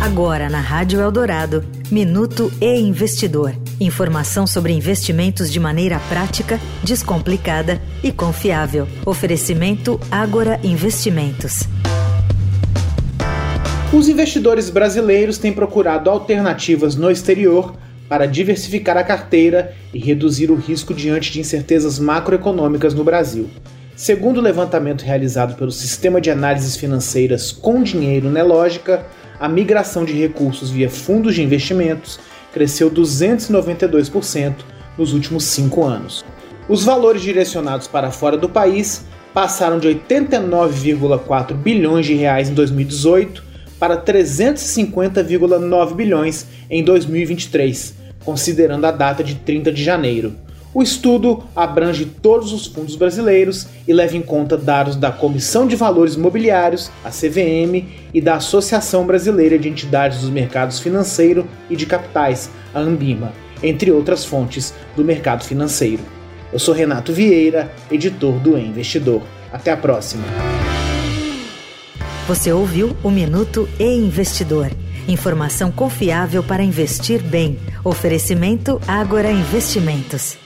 Agora na Rádio Eldorado, Minuto e Investidor. Informação sobre investimentos de maneira prática, descomplicada e confiável. Oferecimento Agora Investimentos. Os investidores brasileiros têm procurado alternativas no exterior para diversificar a carteira e reduzir o risco diante de incertezas macroeconômicas no Brasil. Segundo o levantamento realizado pelo Sistema de Análises Financeiras com Dinheiro Nelógica, a migração de recursos via fundos de investimentos cresceu 292% nos últimos cinco anos. Os valores direcionados para fora do país passaram de 89,4 bilhões de reais em 2018 para 350,9 bilhões em 2023, considerando a data de 30 de janeiro. O estudo abrange todos os fundos brasileiros e leva em conta dados da Comissão de Valores Mobiliários, a CVM, e da Associação Brasileira de Entidades dos Mercados Financeiro e de Capitais, a Ambima, entre outras fontes do mercado financeiro. Eu sou Renato Vieira, editor do e Investidor. Até a próxima. Você ouviu o Minuto e Investidor. Informação confiável para investir bem. Oferecimento Agora Investimentos.